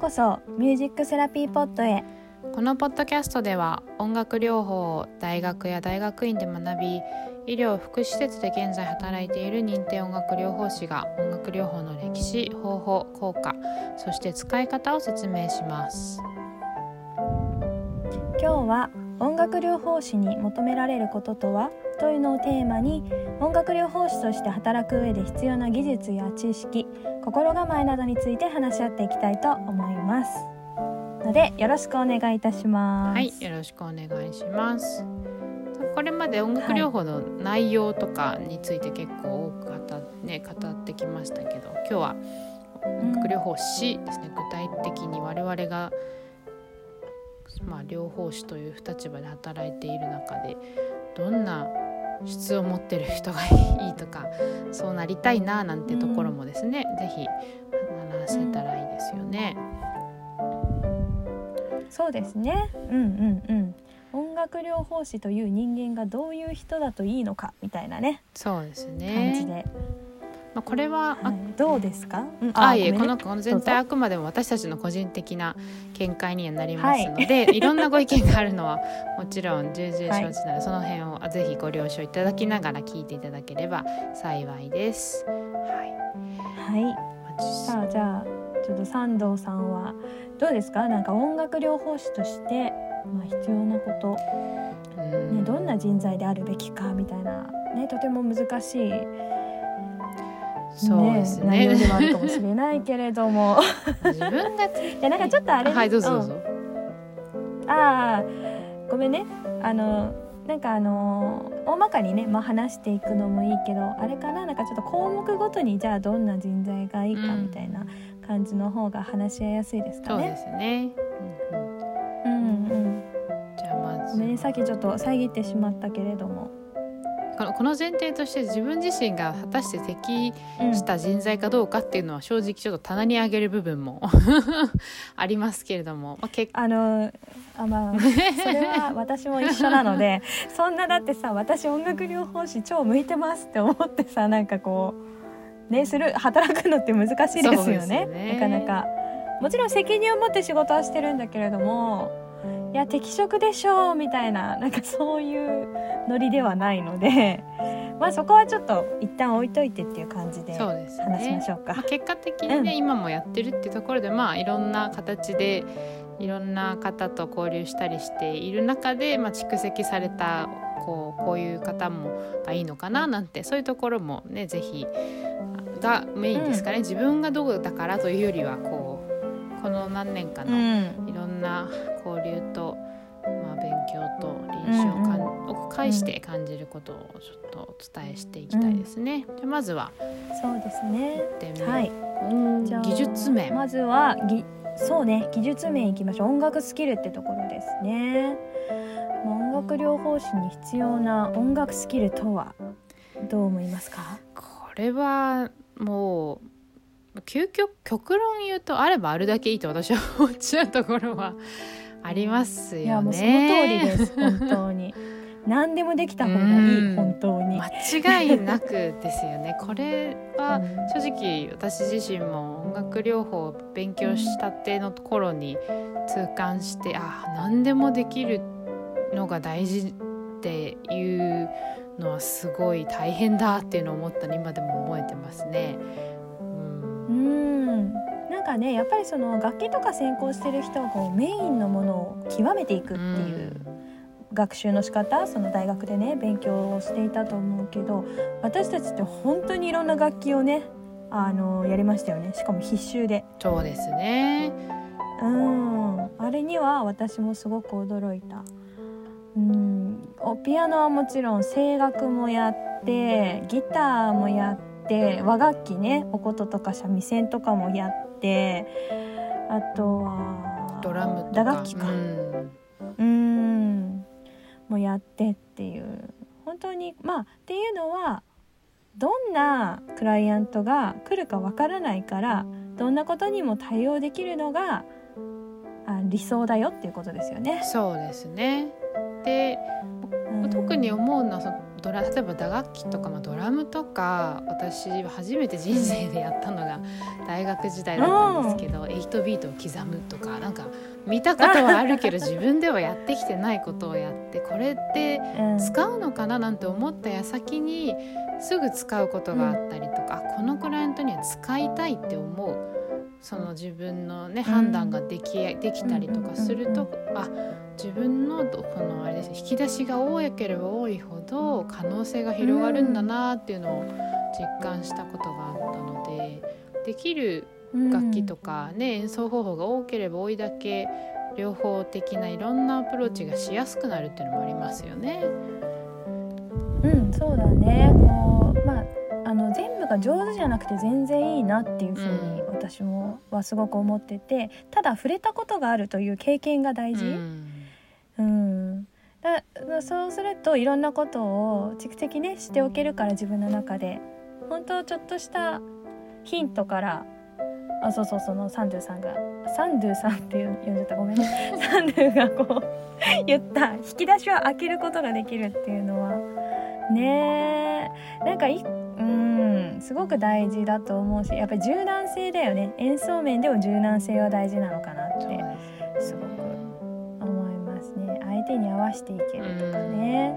こそミュージックセラピーポットへ。このポッドキャストでは音楽療法を大学や大学院で学び医療福祉施設で現在働いている認定音楽療法士が音楽療法の歴史方法効果そして使い方を説明します。今日は音楽療法士に求められることとはというのをテーマに音楽療法士として働く上で必要な技術や知識心構えなどについて話し合っていきたいと思いますます。のでよろしくお願いいたします。はいよろしくお願いします。これまで音楽療法の内容とかについて結構多く語,、ね、語ってきましたけど今日は音楽療法士ですね、具体的に我々がまあ、療法士という立場で働いている中でどんな質を持ってる人がいいとかそうなりたいななんてところもですね、うん、ぜひ話せたらいいですよね。そうですね。うんうんうん。音楽療法士という人間がどういう人だといいのかみたいなね。そうですね。感じで。まあ、これは、はい、どうですか、うん、あいえ、このこの全体あくまでも私たちの個人的な見解にはなりますので、はい、いろんなご意見があるのはもちろん重々承知なので、はい、その辺をぜひご了承いただきながら聞いていただければ幸いです。はい、はい、さあじゃあちょっと三藤さんはどうですか？なんか音楽療法士として、まあ、必要なこと、ね、どんな人材であるべきかみたいな、ね、とても難しい。そうですね。ねでもあるかもしれないけれども。自分が いやなんかちょっとあれはいどうぞどうぞ、うん、ああごめんね。あのなんかあの大まかにね、まあ、話していくのもいいけどあれかな？なんかちょっと項目ごとにじゃあどんな人材がいいかみたいな感じの方が話し合いやすいですかね。そうですね、うん、うんうんじゃあまずねさっきちょっと遮ってしまったけれども。このこの前提として自分自身が果たして適した人材かどうかっていうのは正直ちょっと棚に上げる部分も ありますけれども、まあ、けあのあまあ それは私も一緒なのでそんなだってさ私音楽療法士超向いてますって思ってさなんかこうねする働くのって難しいですよね、ね、なかなか。もちろん責任を持って仕事はしてるんだけれどもいや適職でしょうみたいななんかそういうノリではないのでまあそこはちょっと一旦置いといてっていう感じで話しましょうか。うねまあ、結果的にね、うん、今もやってるっていうところでまあいろんな形でいろんな方と交流したりしている中で、まあ、蓄積されたこうこういう方もがいいのかななんてそういうところもね是非がメインですかね、うん、自分がどうだからというよりはこうこの何年かのいろんな交流と、まあ、勉強と臨床かん、を介して感じることをちょっとお伝えしていきたいですね。でまずはそうですね。はい。技術面。まずはぎそうね技術面いきましょう。音楽スキルってところですね。音楽療法士に必要な音楽スキルとはどう思いますか？これはもう究極極論言うとあればあるだけいいと私は思っちゃうところはありますよね。いやもうその通りです本当に。何でもできた方がいい本当に。間違いなくですよね。これは正直私自身も音楽療法を勉強したての頃に痛感してあ何でもできるのが大事っていうのはすごい大変だっていうのを思ったの今でも覚えてますね。うん。なんかねやっぱりその楽器とか専攻してる人はこうメインのものを極めていくっていう学習の仕方その大学でね勉強をしていたと思うけど私たちって本当にいろんな楽器をねあのやりましたよね。しかも必修で。そうですね。うん。あれには私もすごく驚いた。うんピアノはもちろん声楽もやってギターもやって和楽器ねお琴とか三味線とかもやってあとはドラム打楽器か。うん。もやってっていう。本当にまあっていうのはどんなクライアントが来るかわからないからどんなことにも対応できるのがあ理想だよっていうことですよね。そうですねで、うん、特に思うのはそのドラ例えば打楽器とか、まあ、ドラムとか私は初めて人生でやったのが大学時代だったんですけど、8ビートを刻むとかなんか見たことはあるけど 自分ではやってきてないことをやってこれって使うのかな？なんて思った矢先にすぐ使うことがあったりとか、このクライアントには使いたいって思うその自分のね判断ができできたりとかすると、あ自分のこのあれです引き出しが多ければ多いほど可能性が広がるんだなっていうのを実感したことがあったのでできる楽器とかね、演奏方法が多ければ多いだけ両方的ないろんなアプローチがしやすくなるっていうのもありますよね。うんそうだね。こうまああの全部が上手じゃなくて全然いいなっていうふうに私もはすごく思っててただ触れたことがあるという経験が大事。うん。うん。だそうするといろんなことを蓄積ねしておけるから自分の中で。本当ちょっとしたヒントからあそうそうそのサンドゥさんがサンドゥさんって呼んじゃったごめんね。サンドゥがこう言った。引き出しを開けることができるっていうのは。ねえ。なんかいうんすごく大事だと思うしやっぱり柔軟性だよね。演奏面でも柔軟性は大事なのかなって。すごく相手に合わせていけるとかね。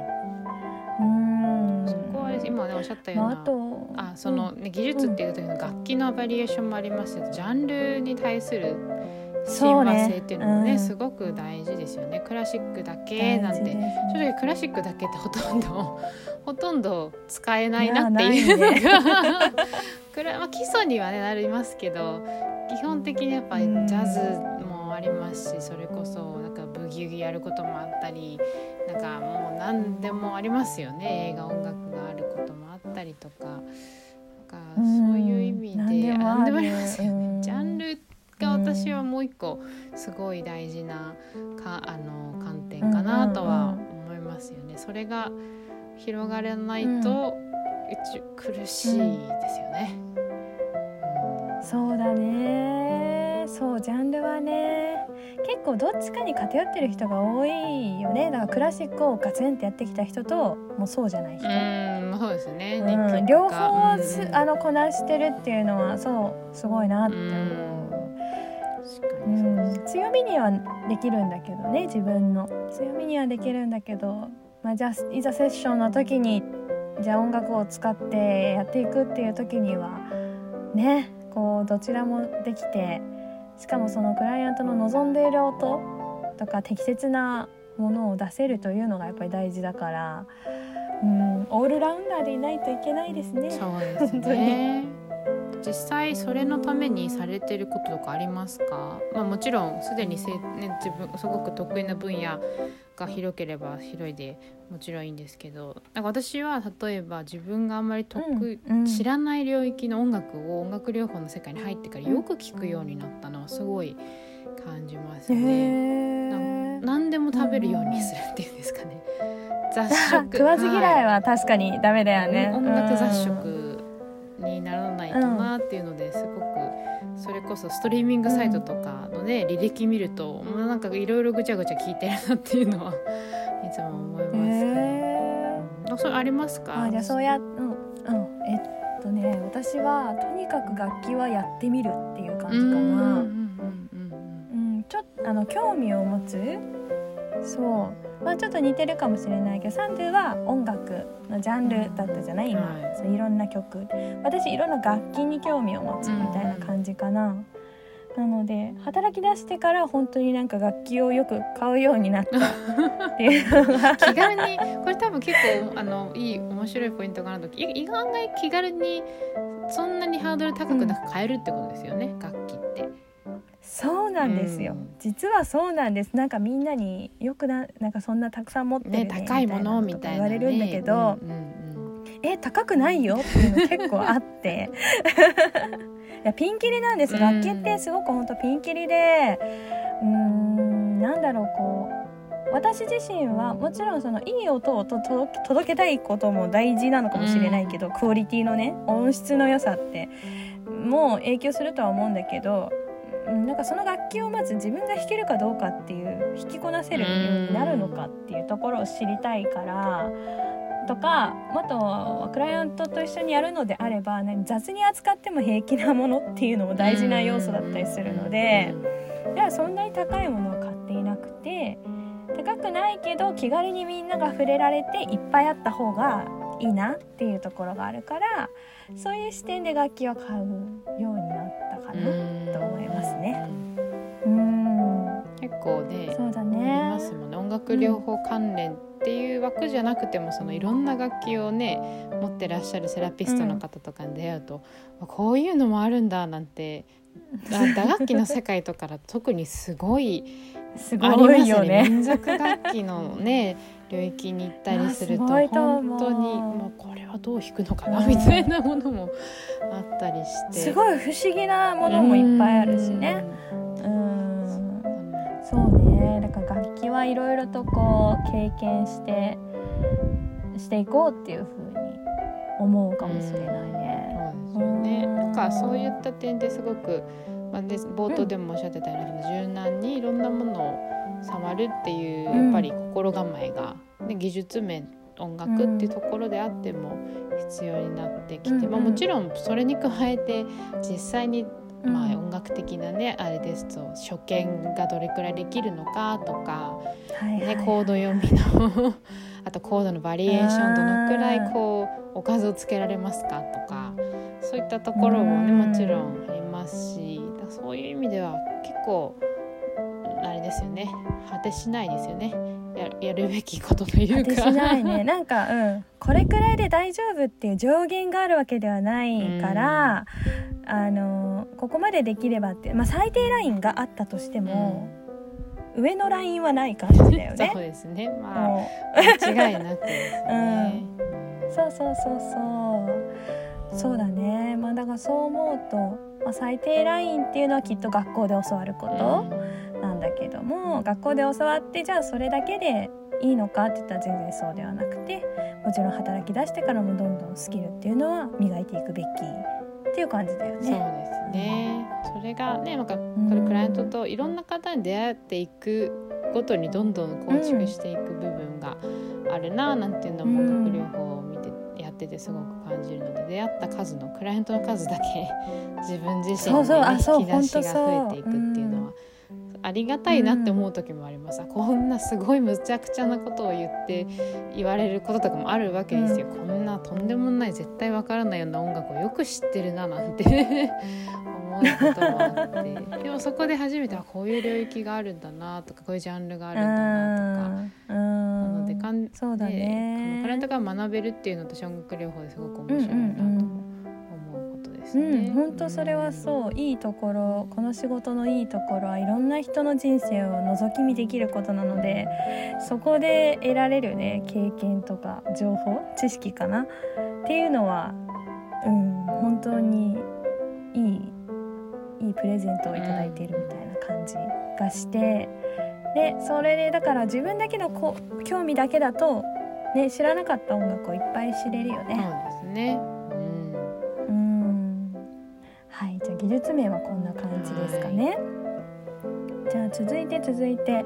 うん。そこは今ねおっしゃったような、まあ、あとあその、ね、技術っていう時の楽器のバリエーションもありますけど、ジャンルに対する親和性っていうのもね、ね。うん、すごく大事ですよね。クラシックだけなんて。正直クラシックだけってほとんど ほとんど使えないなっていうのが、ね、まあ、基礎にはねなりますけど基本的にやっぱりジャズもありますしそれこそギュギュやることもあったりなんかもう何でもありますよね。映画音楽があることもあったりとか。なんかそういう意味で何でもありますよね。ジャンルが私はもう一個すごい大事なかあの観点かなとは思いますよね。それが広がらないと、苦しいですよね。そうだね。そうジャンルはね。結構どっちかに偏ってる人が多いよね。だからクラシックをガツンってやってきた人ともうそうじゃない人。うんそうですね、うん、両方す、うん、あのこなしてるっていうのはそうすごいなって思う。うん、強みにはできるんだけどね自分の。強みにはできるんだけど、まあ、じゃあいざセッションの時にじゃあ音楽を使ってやっていくっていう時にはねこうどちらもできてしかもそのクライアントの望んでいる音とか適切なものを出せるというのがやっぱり大事だから、うん、オールラウンダーでいないといけないですね。そうですね実際それのためにされてることとかありますか、まあ、もちろんすでにせ、ね、自分すごく得意な分野が広ければ広いでもちろんいいんですけどなんか私は例えば自分があんまり得、うん、知らない領域の音楽を音楽療法の世界に入ってからよく聞くようになったのはすごい感じますね。何でも食べるようにするっていうんですかね。雑食。食わず嫌いは確かにダメだよね。音楽雑食。にならなっていうのですごくそれこそストリーミングサイトとかのね、履歴見るともうなんかいろいろぐちゃぐちゃ聞いてるなっていうのは いつも思いますけど、えー、それありますかあじゃあそうや、うん。うん、えっとね私はとにかく楽器はやってみるっていう感じかな。うんちょっとあの興味を持つそうまあちょっと似てるかもしれないけどサンドゥは音楽のジャンルだったじゃない今、はい、そういろんな曲。私いろんな楽器に興味を持つみたいな感じかな、なので働き出してから本当になんか楽器をよく買うようになった。っていう気軽にこれ多分結構あのいい面白いポイントかなと意外気軽にそんなにハードル高くなく買えるってことですよね、うん、楽器なんですよ、うん、実はそうなんです。なんかみんなによくななんかそんなたくさん持ってるね、ね高いものみたいな、ね、言われるんだけど、うんうんうん、え高くないよっていうの結構あって。いやピンキリなんです。楽器ってすごく本当ピンキリでうんなんだろうこう私自身はもちろんそのいい音をと届けたいことも大事なのかもしれないけど、うん、クオリティのね音質の良さってもう影響するとは思うんだけどなんかその楽器をまず自分が弾けるかどうかっていう弾きこなせるようになるのかっていうところを知りたいからとかもっとクライアントと一緒にやるのであれば、ね、雑に扱っても平気なものっていうのも大事な要素だったりするので、じゃあそんなに高いものを買っていなくて高くないけど気軽にみんなが触れられていっぱいあった方がいいなっていうところがあるからそういう視点で楽器を買うようになったかなと思いますね。うん。結構ねそうだありねますもんね。音楽療法関連っていう枠じゃなくてもそのいろんな楽器をね持ってらっしゃるセラピストの方とかに出会うと、あこういうのもあるんだなんてあ打楽器の世界とかだと特にすごい すありごいよね。民族楽器のね 領域に行ったりすると本当にもうこれはどう弾くのかなうんみたいなものも あったりして。すごい不思議なものもいっぱいあるしね。うん。そうね。だから楽器はいろいろとこう経験してしていこうっていうふうに思うかもしれないね。そうですよね。うん。なんかそういった点ですごく、まあ、で冒頭でもおっしゃってたように、柔軟にいろんなものを触るっていううんやっぱり心構えが、ね、技術面音楽っていうところであっても必要になってきて、うんうん。まあ、もちろんそれに加えて実際にまあ、うん音楽的なねあれですと初見がどれくらいできるのかとか、ね、コード読みの あとコードのバリエーションどのくらいこうおかずをつけられますかとかそういったところもねうん。もちろんありますしだそういう意味では結構ですよね。果てしないですよね。ややるべきことというか。果てしないね。なんかうん。これくらいで大丈夫っていう上限があるわけではないから、あのここまでできればって、まあ、最低ラインがあったとしても、上のラインはない感じだよね。そう。ですね。まあも間違いなくですね。うそうそうそうそう。そうだね。まあだからそう思うと、まあ、最低ラインっていうのはきっと学校で教わることなんだけども、学校で教わってじゃあそれだけでいいのかって言ったら全然そうではなくてもちろん働き出してからもどんどんスキルっていうのは磨いていくべきっていう感じだよそうね。ですね。それがね、なんかこんれクライアントといろんな方に出会っていくごとにどんどん構築していく部分があるななんていうのもうん音楽療法を見てやっててすごく感じるので出会った数のクライアントの数だけ 自分自身そうそうで、ね、引き出しが増えていくっていうのは。ありがたいなって思う時もあります、あこんなすごいむちゃくちゃなことを言って言われることとかもあるわけですよ、こんなとんでもない絶対わからないような音楽をよく知ってるななんて 思うこともあって。でもそこで初めてあこういう領域があるんだなとかこういうジャンルがあるんだなとか。なのでかんそうだでこのねクライアントが学べるっていうのと音楽療法ですごく面白いなとですうんね。本当それはそういいところこの仕事のいいところはいろんな人の人生を覗き見できることなのでそこで得られるね経験とか情報知識かな？っていうのはうん本当にいいいいプレゼントをいただいているみたいな感じがしてでそれでだから自分だけのこ興味だけだと、ね、知らなかった音楽をいっぱい知れるよね。そうですね。じゃあ技術面はこんな感じですかね。じゃあ続いて続いて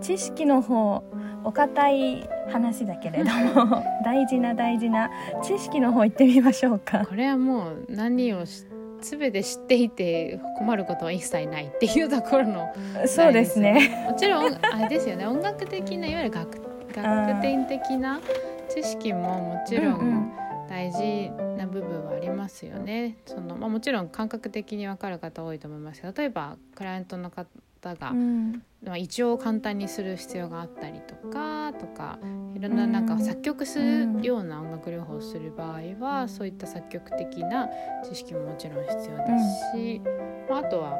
知識の方お堅い話だけれども 大事な大事な知識の方行ってみましょうか。これはもう何をし全て知っていて困ることは一切ないっていうところのそうですね。もちろんあれですよね音楽的ないわゆる学学点的な知識ももちろうんうんん大事な部分はありますよね。そのまあ、もちろん感覚的に分かる方多いと思いますけど例えばクライアントの方が、うん。まあ、一応簡単にする必要があったりとかとかいろんななんか作曲するような音楽療法をする場合は、そういった作曲的な知識ももちろん必要ですし、まあ、あとは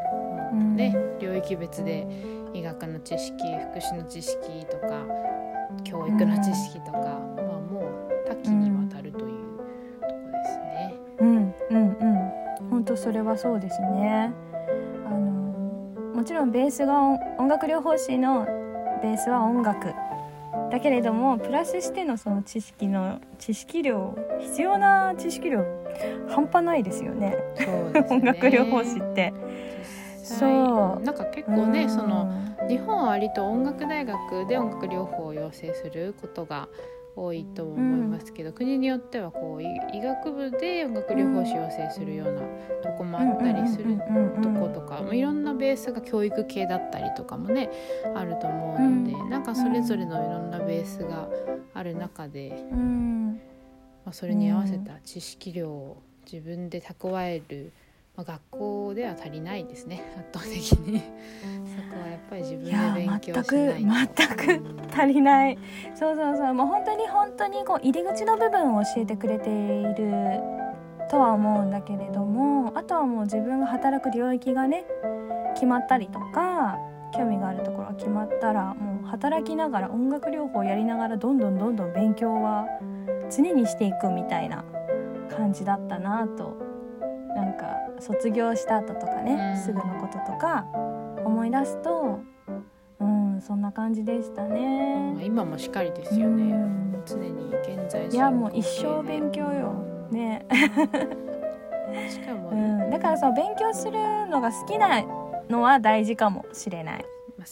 もうね、領域別で医学の知識福祉の知識とか教育の知識とか、まあ、もう多岐にわうんうん。うん本当それはそうですね。あのもちろんベースが音音楽療法士のベースは音楽だけれどもプラスしてのその知識の知識量必要な知識量半端ないですよね。ね。音楽療法士って。そう。なんか結構ね、うん。その日本は割と音楽大学で音楽療法を養成することが多いと思いますけど、国によってはこうい医学部で音楽療法士養成するようなとこもあったりするとことか、まあいろんなベースが教育系だったりとかもねあると思うので、うん。なんかそれぞれのいろんなベースがある中で、うん。まあ、それに合わせた知識量を自分で蓄える、まあ、学校では足りないですね 圧倒的に。そこはやっぱり自分で勉強しないく全く足りない。そうそうそう。もう本当に本当にこう入り口の部分を教えてくれているとは思うんだけれどもあとはもう自分が働く領域がね決まったりとか興味があるところが決まったらもう働きながら音楽療法をやりながらどんどんどんどん勉強は常にしていくみたいな感じだったなとなんか卒業した後とかね、うん。すぐのこととか思い出すとうんそんな感じでしたね。まあ。今もしっかりですよね、うん。常に現在いやもう一生勉強よ。ね、しかも、うん、だからそう勉強するのが好きなのは大事かもしれない。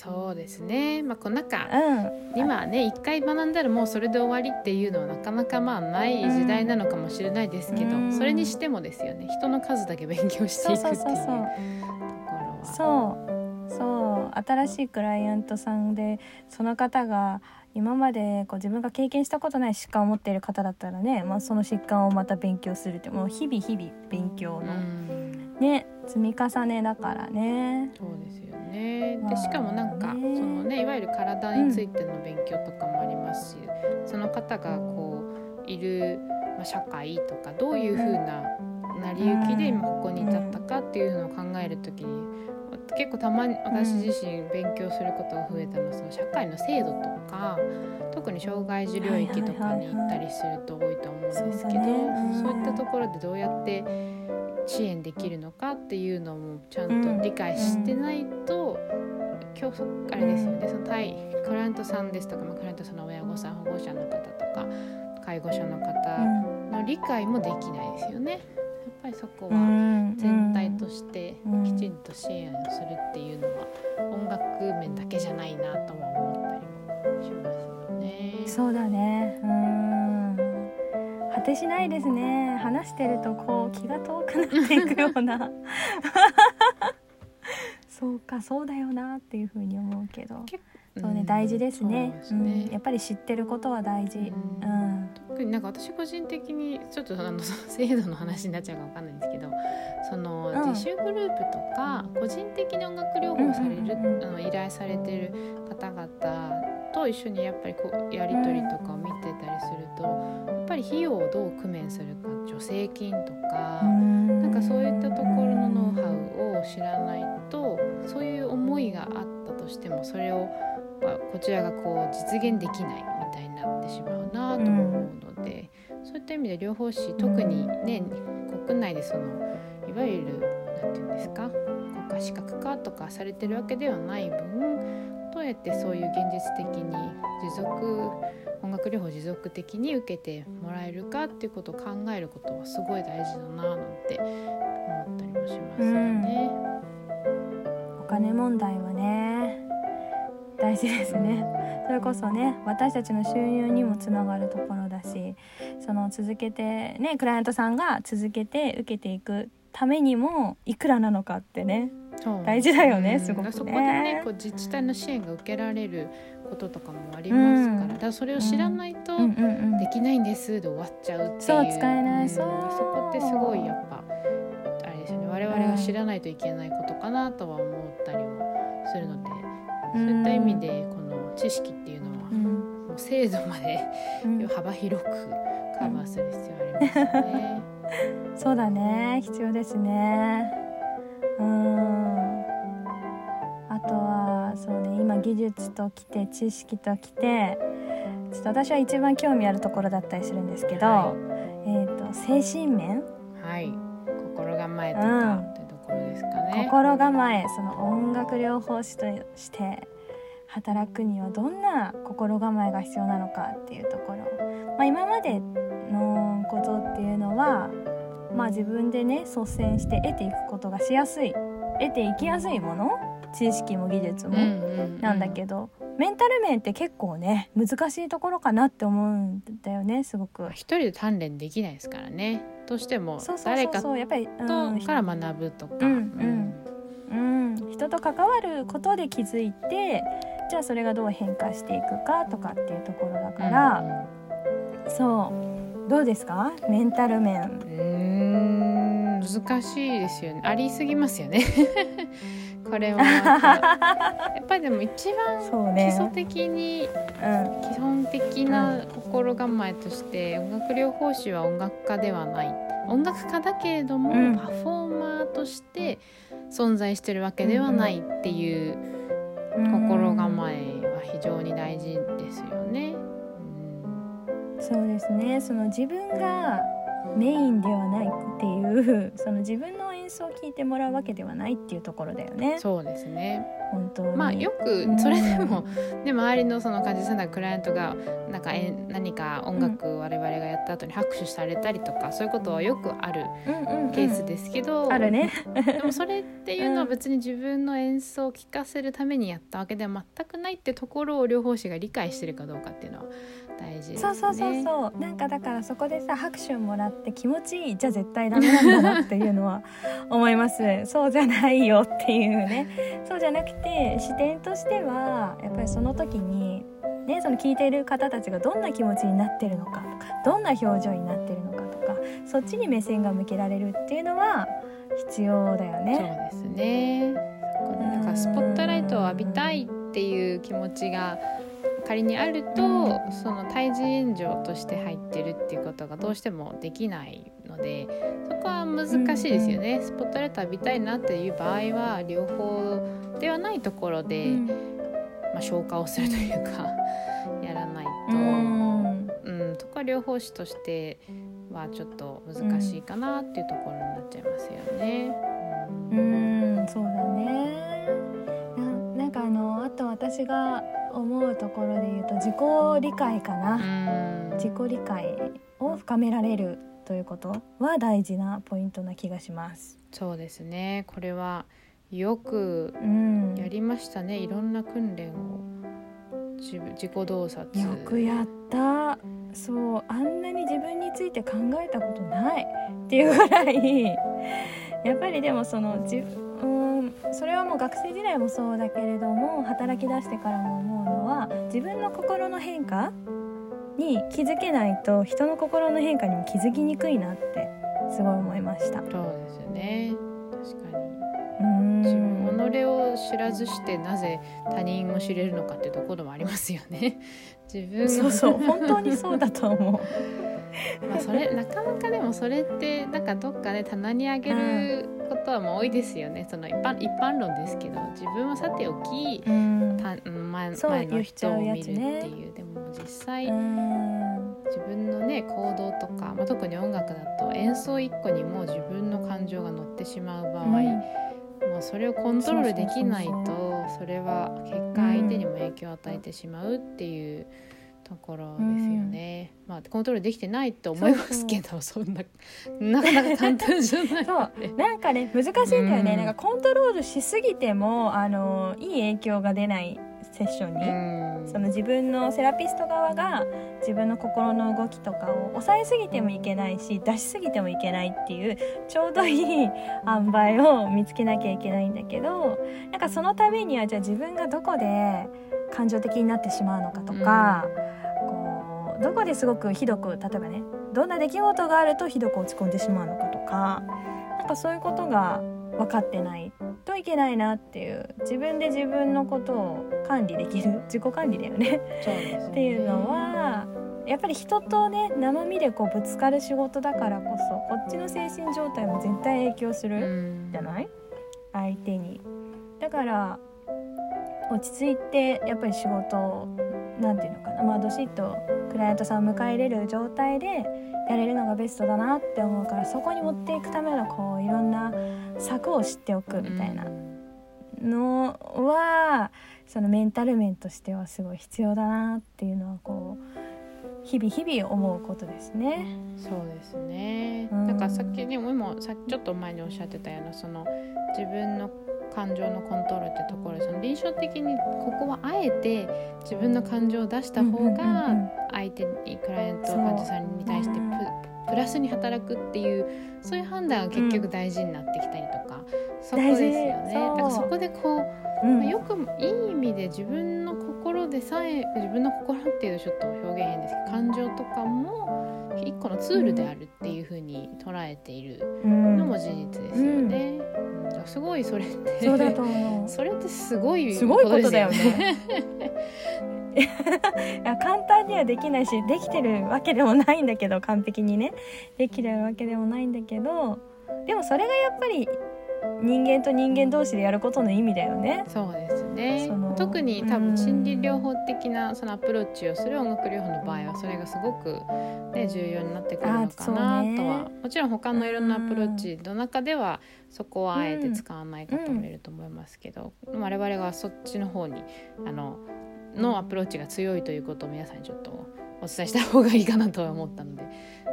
まあ、そうですね。まあこうなんか。うん、今はね一回学んだらもうそれで終わりっていうのはなかなかまあない時代なのかもしれないですけど、うん。それにしてもですよね。人の数だけ勉強していくっていうところは。そう。そう。新しいクライアントさんでその方が今までこう自分が経験したことない疾患を持っている方だったらね、まあ、その疾患をまた勉強するってもう日々日々勉強の、うんね積み重ねだからね。そうですよね。まあでしかもなんか、ねそのねいわゆる体についての勉強とかもありますし、その方がこういる、まあ、社会とかどういうふうな成り行きで今ここに至ったかっていうのを考えるときに結構たまに私自身勉強することが増えたのはその社会の制度とか特に障害児領域とかに行ったりすると多いと思うんですけどそういったところでどうやって支援できるのかっていうのもちゃんと理解してないと、今日そあれですよねその対クライアントさんですとか、まあ、クライアントさんの親御さん保護者の方とか介護者の方の理解もできないですよね。やっぱりそこは全体としてきちんと支援をするっていうのは音楽面だけじゃないなとも思ったりもしますよね。そうだねうんてしないですね。話してるとこう気が遠くなっていくような。そうかそうだよなっていうふうに思うけど。そうね大事ですね。ね。うん、やっぱり知ってることは大事。うん。うん。特になんか私個人的にちょっとあの 制度の話になっちゃうかわかんないんですけどそのうん。自主グループとか個人的に音楽療法をされる、あの依頼されてる方々と一緒にやっぱりこうやり取りとかを見てたりするとぱり費用をどう工面するか助成金とか。ななんかそういったところのノウハウを知らないとそういう思いがあったとしてもそれをまあこちらがこう実現できないみたいになってしまうなとも思うので、そういった意味で療法士特にね国内でそのいわゆる何て言うんですか国家資格化とかされてるわけではない分どうやってそういう現実的に持続音楽療法を持続的に受けてもらえるかっていうことを考えることはすごい大事だななんて思ったりもしますよね。お金問題はね大事ですね。それこそね私たちの収入にもつながるところだしその続けてねクライアントさんが続けて受けていくためにもいくらなのかってね大事だよねうん。すごくね。そこでねこう自治体の支援が受けられることとかもありますから,、うん。だからそれを知らないと、できないんですで終わっちゃうっていう。そう使えないんそう。そこってすごいやっぱあれですよね。我々が知らないといけないことかなとは思ったりもするので、そういった意味でこの知識っていうのは、うん。もう制度までうん幅広くカバーする必要ありますよね。そうだね。必要ですね。うんそうね今技術ときて知識ときてちょっと私は一番興味あるところだったりするんですけど、はえっ、と精神面？はい、心構えとかうんってところですかね。心構えその音楽療法士として働くにはどんな心構えが必要なのかっていうところ、まあ、今までのことっていうのは、まあ、自分でね率先して得ていくことがしやすい得ていきやすいもの知識も技術も、うんうんうん。なんだけど、メンタル面って結構ね難しいところかなって思うんだよねすごく。一人で鍛錬できないですからね。どうしても誰かとから学ぶとか、うんうん、人と関わることで気づいてじゃあそれがどう変化していくかとかっていうところだから、そう。どうですか？メンタル面。うーん。難しいですよね。ありすぎますよねこれはやっぱりでも一番基礎的にうん基本的な心構えとして音楽療法士は音楽家ではない。音楽家だけれども、うん。パフォーマーとして存在してるわけではないっていう心構えは非常に大事ですよね。うん。そうですね。その自分がメインではないっていうその自分の演奏を聴いてもらうわけではないっていうところだよねそうですね本当にまあよくそれでも、ね、周りのその患者さんだクライアントがなんかえ何か音楽我々がやった後に拍手されたりとかそういうことはよくあるうんうんうん。ケースですけど、あるね。でもそれっていうのは別に自分の演奏を聴かせるためにやったわけでは全くないってところを療法士が理解してるかどうかっていうのは大事ね。そうそうそうそうなんかだからそこでさ拍手をもらって気持ちいいじゃあ絶対ダメなんだなっていうのは 思いますそうじゃないよっていうねそうじゃなくて視点としてはやっぱりその時にねその聞いている方たちがどんな気持ちになってるのかとかどんな表情になってるのかとかそっちに目線が向けられるっていうのは必要だよそうね。ですね。なんかスポットライトを浴びたいっていう気持ちが仮にあると、その対人援助として入ってるっていうことがどうしてもできないのでそこは難しいですよね、スポットライト浴びたいなっていう場合は両方ではないところで、うん。まあ、消化をするというか やらないと、うん。うん、そこは療法士としてはちょっと難しいかなっていうところになっちゃいますよね。うーんそうだね。ななんかあのあと私が思うところで言うと自己理解かな、うん。自己理解を深められるということは大事なポイントな気がします。そうですね。これはよくうん、やりましたね。いろんな訓練を。自分自己洞察。よくやった。そう。あんなに自分について考えたことない。っていうぐらい。やっぱりでもその自うん。それはもう学生時代もそうだけれども働き出してからも思うのは自分の心の変化に気づけないと人の心の変化にも気づきにくいなってすごい思いました。そうですよね。確かに。うん。自分己を知らずしてなぜ他人を知れるのかっていうところもありますよね。自分そうそう。本当にそうだと思う。まあそれなかなかでもそれってなんかどっかで棚にあげることはもう多いですよね。その一般一般論ですけど自分はさておきうん。たうん前前の人を見るっていう。でも実際、うん。自分のね行動とか、まあ、特に音楽だと演奏一個にも自分の感情が乗ってしまう場合、もうそれをコントロールできないとそれは結果相手にも影響を与えてしまうっていうところですよね。まあコントロールできてないと思いますけどそんな なかなか簡単じゃないそう。なんかね難しいんだよね、うん。なんかコントロールしすぎてもあのいい影響が出ないセッションに、うん。その自分のセラピスト側が自分の心の動きとかを抑えすぎてもいけないし出しすぎてもいけないっていうちょうどいい塩梅を見つけなきゃいけないんだけどなんかそのためにはじゃあ自分がどこで感情的になってしまうのかとか、どこですごくひどく例えばねどんな出来事があるとひどく落ち込んでしまうのかとかなんかそういうことが分かってないといけないなっていう自分で自分のことを管理できる 自己管理だよね。っていうのはやっぱり人とね生身でこうぶつかる仕事だからこそこっちの精神状態も絶対影響すうるん。じゃない？相手に。だから落ち着いてやっぱり仕事をなんていうのかなまあどしっとクライアントさんを迎え入れる状態でやれるのがベストだなって思うからそこに持っていくためのこういろんな策を知っておくみたいなのはそのメンタル面としてはすごい必要だなっていうのはこう日々日々思うことですね。そうですね。うんなんかさっきねも今さちょっと前におっしゃってたようなその自分の感情のコントロールってところでその臨床的にここはあえて自分の感情を出した方が相手にクライアント患者さんに対してプラスに働くっていうそういう判断が結局大事になってきたりとか、そこですよね。だからそこでこう、うん、よくいい意味で自分の心でさえ自分の心っていうとちょっと表現変ですけど感情とかも一個のツールであるっていうふうに捉えているのも事実ですよね。うんうん、すごいそれって。そうだと思う。それってすごいすごいことだよね。いや簡単にはできないしできてるわけでもないんだけど完璧にね。できてるわけでもないんだけどでもそれがやっぱり人間と人間同士でやることの意味だよね。そうですね。特に多分心理療法的なそのアプローチをする音楽療法の場合はそれがすごく、ね、重要になってくるのかなとは、もちろん他のいろんなアプローチの中ではそこはあえて使わない方もいると思いますけど、うん、我々がそっちの方にあののアプローチが強いということを皆さんにちょっとお伝えした方がいいかなとは思ったので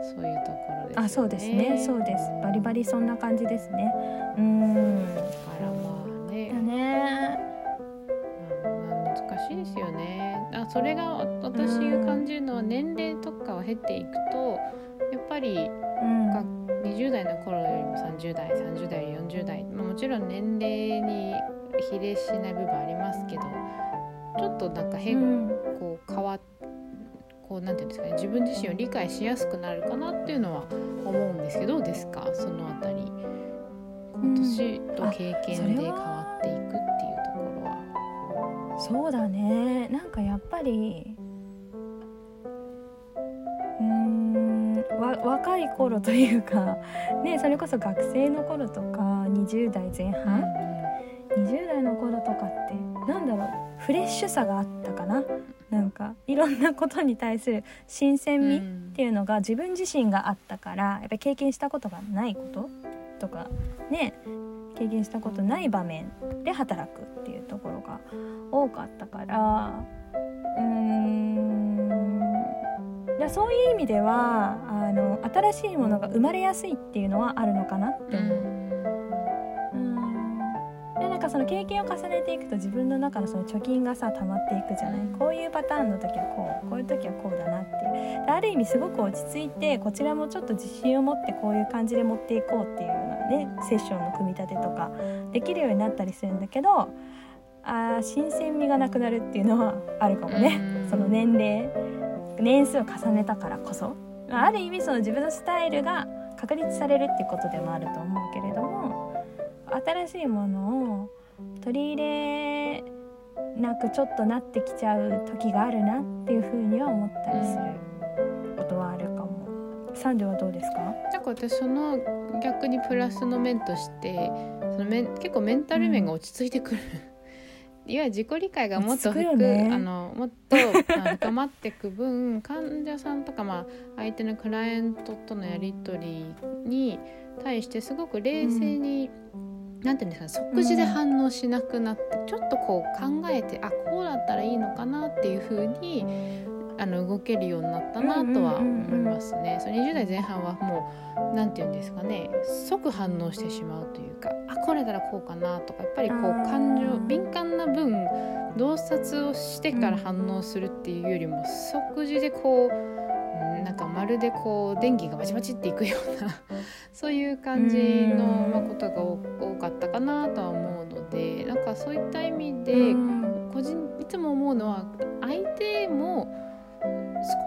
そういうところです、ね、あそうですね。そうです。バリバリそんな感じですね。うん。だからまあね。だね、まあ、難しいですよね。あそれが私が感じるのは年齢とかを経ていくとやっぱり、うん、20代の頃よりも30代30代40代、まあ、もちろん年齢に比例しない部分ありますけどちょっとなんか変、うん、こう変わこうなんていうんですかね自分自身を理解しやすくなるかなっていうのは思うんですけどどうですかそのあたり。年と経験で変わっていくっていうところは。そうだね。なんかやっぱりうんわ若い頃というか、ね、それこそ学生の頃とか20代前半、うん、20代の頃とかってなんだろうフレッシュさがあったかななんかいろんなことに対する新鮮味っていうのが自分自身があったからやっぱり経験したことがないこととかね経験したことない場面で働くっていうところが多かったからうーん。そういう意味ではあの新しいものが生まれやすいっていうのはあるのかなって思う。かその経験を重ねていくと自分の中のその貯金がさ溜まっていくじゃない？こういうパターンの時はこうこういう時はこうだなって。いうある意味すごく落ち着いてこちらもちょっと自信を持ってこういう感じで持っていこうっていうようなねセッションの組み立てとかできるようになったりするんだけどあ新鮮味がなくなるっていうのはあるかもね。その年齢年数を重ねたからこそ。ある意味その自分のスタイルが確立されるっていうことでもあると思うけれども新しいものを取り入れなくちょっとなってきちゃう時があるなっていうふうには思ったりすることはあるかも。サンデはどうですか？なんか私その逆にプラスの面としてそのめ結構メンタル面が落ち着いてくる、うん、いわゆる自己理解がもっと深、ね、あのもっと深 まっていく分患者さんとか、まあ、相手のクライアントとのやり取りに対してすごく冷静に、うんなんていうんですか即時で反応しなくなって、うん、ちょっとこう考えてあこうだったらいいのかなっていうふうにあの動けるようになったなとは思いますね。その20代前半はもう何て言うんですかね即反応してしまうというかあこれならこうかなとかやっぱりこう感情敏感な分洞察をしてから反応するっていうよりも即時でこうなんかまるでこう電気がバチバチっていくような そういう感じの、まことが多かったかなとは思うのでなんかそういった意味で個人いつも思うのは相手も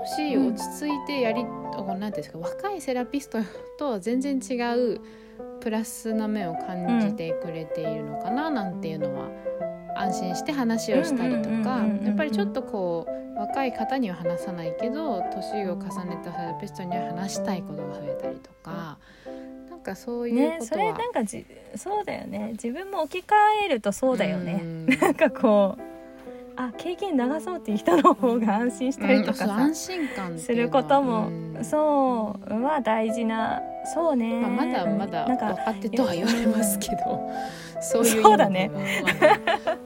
少し落ち着いてやり何、うん、て言うんですか若いセラピストとは全然違うプラスな面を感じてくれているのかななんていうのは安心して話をしたりとかやっぱりちょっとこう若い方には話さないけど年を重ねたセラピストには話したいことが増えたりとか。なんかそういうね、それなんかじそうだよね自分も置き換えるとそうだよね、ん なんかこうあ経験長そうっていう人の方が安心したりとかさ、うん、安心感することも、うん、そうは大事なそうね、まあ、まだまだ若手とは言われますけど、そういうそうだね。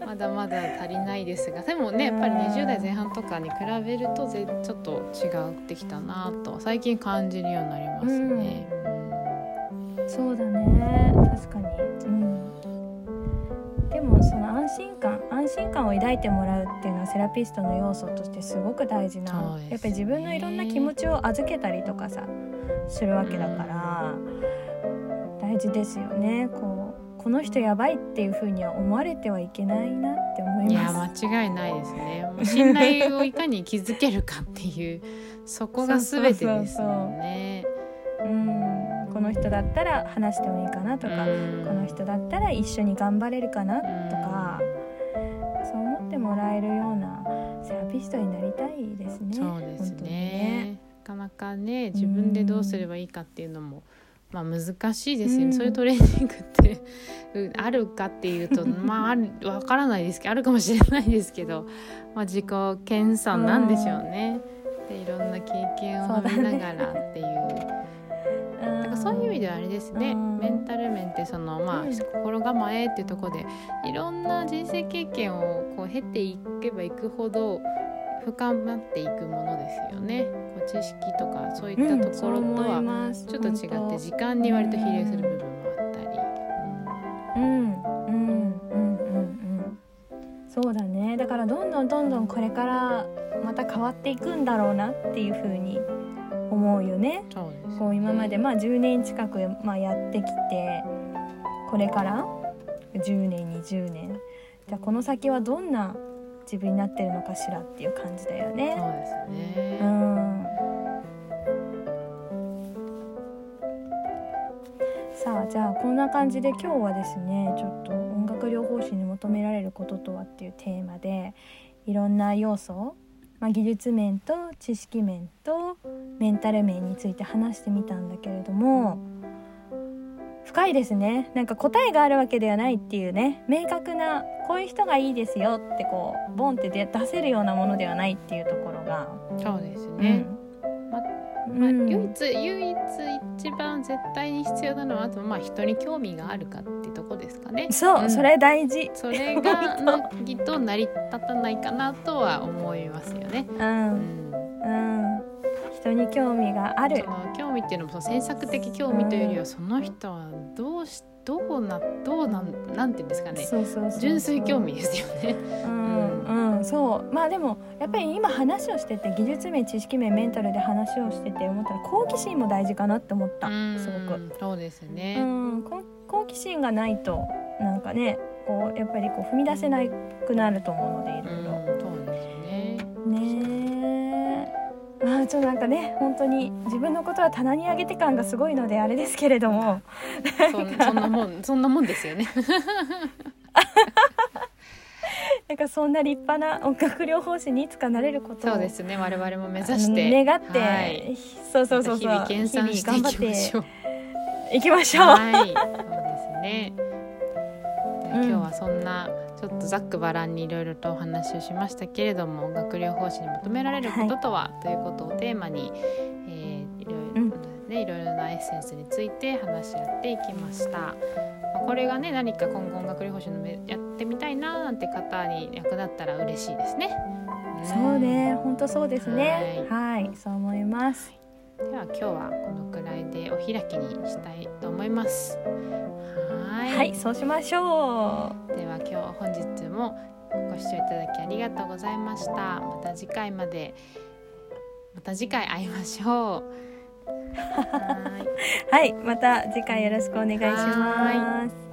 まだまだ足りないですがでもねやっぱり20代前半とかに比べるとぜちょっと違ってきたなと最近感じるようになりますね。うん、そうだね。確かに、うん、でもその安心感安心感を抱いてもらうっていうのはセラピストの要素としてすごく大事な、ね。やっぱり自分のいろんな気持ちを預けたりとかさするわけだから、大事ですよね。こうこの人やばいっていう風には思われてはいけないなって思いいます。や間違いないですね。信頼をいかに築けるかっていうそこが全てですもんね。うん。この人だったら話してもいいかなとか、うん。この人だったら一緒に頑張れるかなとか、ってもらえるようなセラピストになりたいですね。そうです本当にね。なかなかね自分でどうすればいいかっていうのも、まあ、難しいですよね、うん。そういうトレーニングってうん あるかっていうと まああるわからないですけどあるかもしれないですけど、まあ、自己検査なんでしょうね。でいろんな経験を踏みながらっていうからそういう意味ではあれですね、うん。メンタル面ってそのまあ、うん。心構えっていうところでいろんな人生経験をこう経ていけばいくほど深まっていくものですよね。こう知識とかそういったところとはちょっと違って時間に割と比例する部分もあったり。うん。うん。うん。うん。うん。うん。そうだねだからどん。どん。どん。どん。これからまた変わっていくん。だろうなっていう風に思うよね。そうこう今までまあ10年近く、まあ、やってきてこれから？10年20年じゃあこの先はどんな自分になってるのかしらっていう感じだよそうね。ですね。うんさあじゃあこんな感じで今日はですねちょっと音楽療法士に求められることとはっていうテーマでいろんな要素、まあ、技術面と知識面とメンタル面について話してみたんだけれども深いですね。なんか答えがあるわけではないっていうね。明確なこういう人がいいですよってこうボンって出出せるようなものではないっていうところが、そうですね。まうん。まあ、うん。唯一唯一一番絶対に必要なのはあとまあ人に興味があるかってですかね。そう、うん。それ大事。それが のきっと成り立たないかなとは思いますよね。ううん。ん、うん。人に興味がある。その興味っていうのもその詮索的興味というよりはその人はどうしどうなどうなんなんていうんですかね。そうそうそう純粋興味ですよね。うんうん。そう。まあでもやっぱり今話をしてて技術面知識面メンタルで話をしてて思ったら好奇心も大事かなって思った。うんすごく。そうですうね。ん好好奇心がないとなんかねこうやっぱりこう踏み出せなくなると思うのでいろいろ。うね。まあちょっとなんかね本当に自分のことは棚に上げて感がすごいのであれですけれども そんそんなもんそんなもんですよね。なんかそんな立派な音楽療法士にいつかなれることをそうですね。我々も目指して願って、はいそうそうそうそう日々研鑽していきましょう。いきましょう。はい、ね。今日はそんなちょっとざっくばらんにいろいろとお話をしましたけれども、音楽療法士に求められることとは、ということをテーマに、えーいろいろ、うんねいろいろなエッセンスについて話し合っていきました。まあこれがね何か今後音楽療法士のめやってみたいななんて方に役立ったら嬉しいですね。んそうね、本当そうですね。はい、そう思います。では今日はこのくらいでお開きにしたいと思います。はいはい、そうしましょでは今日本日もご視聴いただきありがとうございました。また次回までまた次回会いましょう。はーいまた次回よろしくお願いしはます。